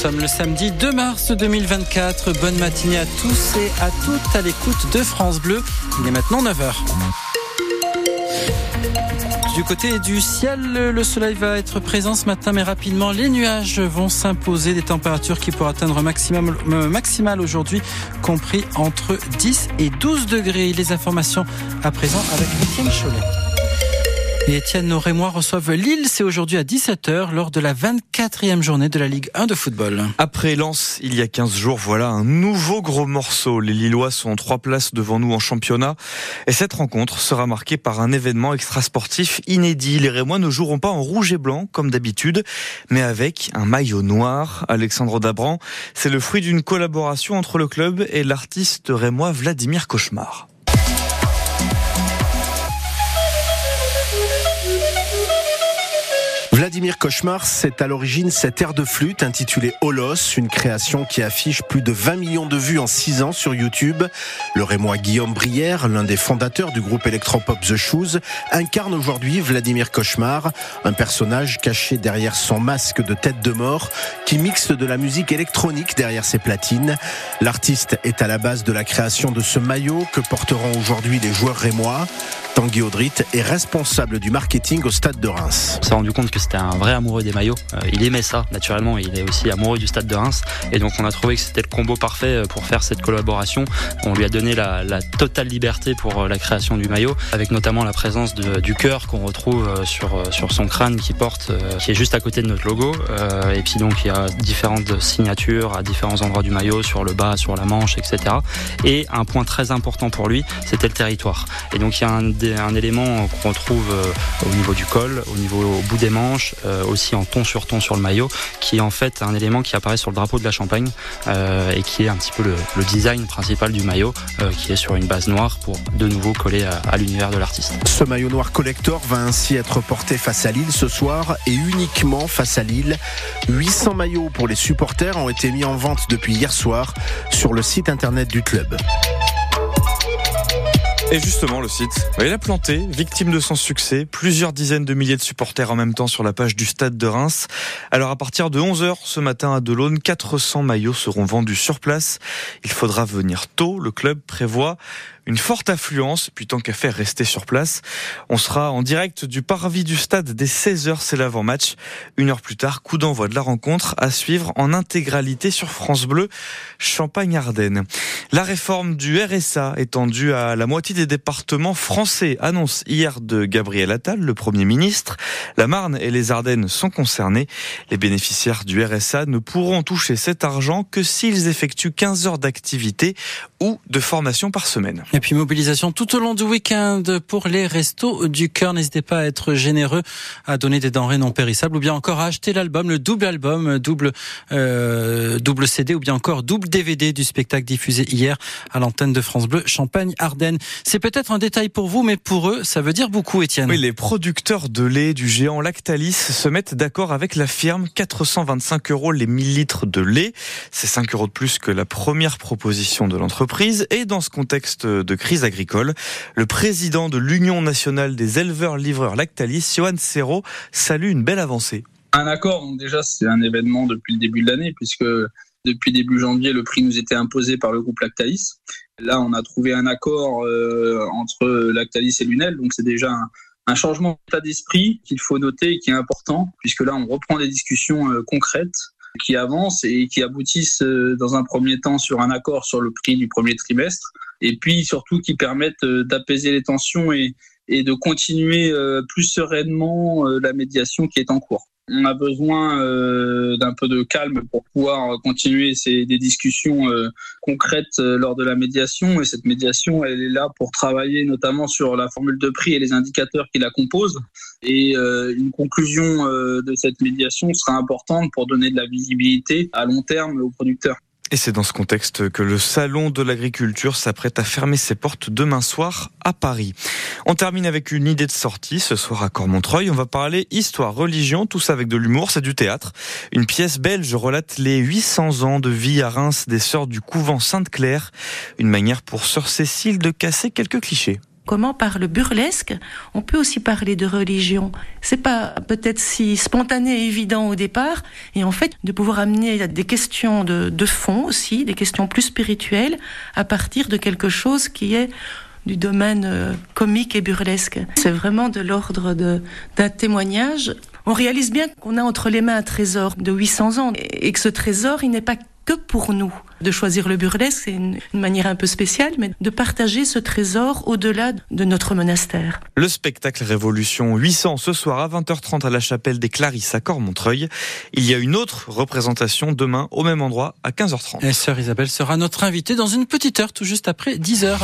sommes le samedi 2 mars 2024. Bonne matinée à tous et à toutes à l'écoute de France Bleu. Il est maintenant 9h. Du côté du ciel, le soleil va être présent ce matin, mais rapidement, les nuages vont s'imposer. Des températures qui pourraient atteindre maximum, euh, maximal aujourd'hui, compris entre 10 et 12 degrés. Les informations à présent avec Étienne Cholet. Et Étienne Norémois reçoivent Lille, c'est aujourd'hui à 17h lors de la 24e journée de la Ligue 1 de football. Après Lens, il y a 15 jours, voilà un nouveau gros morceau. Les Lillois sont trois places devant nous en championnat. Et cette rencontre sera marquée par un événement extrasportif inédit. Les Rémois ne joueront pas en rouge et blanc comme d'habitude, mais avec un maillot noir. Alexandre Dabran, c'est le fruit d'une collaboration entre le club et l'artiste rémois Vladimir Cauchemar. Vladimir Cauchemar, c'est à l'origine cette air de flûte intitulée Holos, une création qui affiche plus de 20 millions de vues en 6 ans sur YouTube. Le rémois Guillaume Brière, l'un des fondateurs du groupe électropop The Shoes, incarne aujourd'hui Vladimir Cauchemar, un personnage caché derrière son masque de tête de mort qui mixe de la musique électronique derrière ses platines. L'artiste est à la base de la création de ce maillot que porteront aujourd'hui les joueurs rémois. Tanguy Audrit est responsable du marketing au stade de Reims. On s'est rendu compte que c'était un vrai amoureux des maillots. Euh, il aimait ça, naturellement. Il est aussi amoureux du stade de Reims. Et donc, on a trouvé que c'était le combo parfait euh, pour faire cette collaboration. On lui a donné la, totale liberté pour euh, la création du maillot, avec notamment la présence du cœur qu'on retrouve sur, son crâne qui porte, qui est juste à côté de notre logo. Et puis, donc, il y a différentes signatures à différents endroits du maillot, sur le bas, sur la manche, etc. Et un point très important pour lui, c'était le territoire. Et donc, il y a un un élément qu'on retrouve euh, au niveau du col, au niveau au bout des manches, euh, aussi en ton sur ton sur le maillot, qui est en fait un élément qui apparaît sur le drapeau de la Champagne euh, et qui est un petit peu le, design principal du maillot, qui est sur une base noire pour de nouveau coller à, l'univers de l'artiste. Ce maillot noir collector va ainsi être porté face à Lille ce soir et uniquement face à Lille. 800 maillots pour les supporters ont été mis en vente depuis hier soir sur le site internet du club. Et justement, le site, il a planté, victime de son succès, plusieurs dizaines de milliers de supporters en même temps sur la page du stade de Reims. Alors à partir de 11h ce matin à Delaune, 400 maillots seront vendus sur place. Il faudra venir tôt, le club prévoit une forte affluence, puis tant qu'à faire rester sur place. On sera en direct du parvis du stade dès 16h, c'est l'avant-match. Une heure plus tard, coup d'envoi de la rencontre à suivre en intégralité sur France Bleu, Champagne-Ardenne. La réforme du RSA étendue à la moitié des départements français, annonce hier de Gabriel Attal, le Premier ministre. La Marne et les Ardennes sont concernés. Les bénéficiaires du RSA ne pourront toucher cet argent que s'ils effectuent 15 heures d'activité ou de formation par semaine. Et puis mobilisation tout au long du week-end pour les restos du cœur. N'hésitez pas à être généreux, à donner des denrées non périssables ou bien encore à acheter l'album, le double album, double euh, double CD ou bien encore double DVD du spectacle diffusé hier à l'antenne de France Bleu Champagne Ardennes. C'est peut-être un détail pour vous, mais pour eux, ça veut dire beaucoup, Étienne. Oui, les producteurs de lait du géant Lactalis se mettent d'accord avec la firme. 425 euros les 1000 litres de lait. C'est 5 euros de plus que la première proposition de l'entreprise. Et dans ce contexte de crise agricole. Le président de l'Union nationale des éleveurs-livreurs Lactalis, Johan Serrault, salue une belle avancée. Un accord, donc déjà c'est un événement depuis le début de l'année puisque depuis début janvier, le prix nous était imposé par le groupe Lactalis. Là, on a trouvé un accord euh, entre Lactalis et Lunel, donc c'est déjà un, changement d'état d'esprit qu'il faut noter et qui est important, puisque là, on reprend des discussions euh, concrètes qui avancent et qui aboutissent euh, dans un premier temps sur un accord sur le prix du premier trimestre et puis surtout qui permettent d'apaiser les tensions et, et de continuer euh, plus sereinement euh, la médiation qui est en cours. On a besoin d'un peu de calme pour pouvoir continuer ces, des discussions concrètes lors de la médiation. Et cette médiation, elle est là pour travailler notamment sur la formule de prix et les indicateurs qui la composent. Et une conclusion de cette médiation sera importante pour donner de la visibilité à long terme aux producteurs. Et c'est dans ce contexte que le Salon de l'agriculture s'apprête à fermer ses portes demain soir à Paris. On termine avec une idée de sortie ce soir à Cormontreuil. On va parler histoire, religion, tout ça avec de l'humour, c'est du théâtre. Une pièce belge relate les 800 ans de vie à Reims des sœurs du couvent Sainte-Claire. Une manière pour sœur Cécile de casser quelques clichés. Comment par le burlesque, on peut aussi parler de religion. C'est pas peut-être si spontané et évident au départ, et en fait, de pouvoir amener des questions de, fond aussi, des questions plus spirituelles, à partir de quelque chose qui est du domaine euh, comique et burlesque. C'est vraiment de l'ordre d'un témoignage. On réalise bien qu'on a entre les mains un trésor de 800 ans et que ce trésor, il n'est pas que pour nous. De choisir le burlesque, c'est une, manière un peu spéciale, mais de partager ce trésor au-delà de notre monastère. Le spectacle Révolution 800 ce soir à 20h30 à la chapelle des Clarisses à Cormontreuil. Il y a une autre représentation demain au même endroit à 15h30. Et sœur Isabelle sera notre invitée dans une petite heure, tout juste après 10h.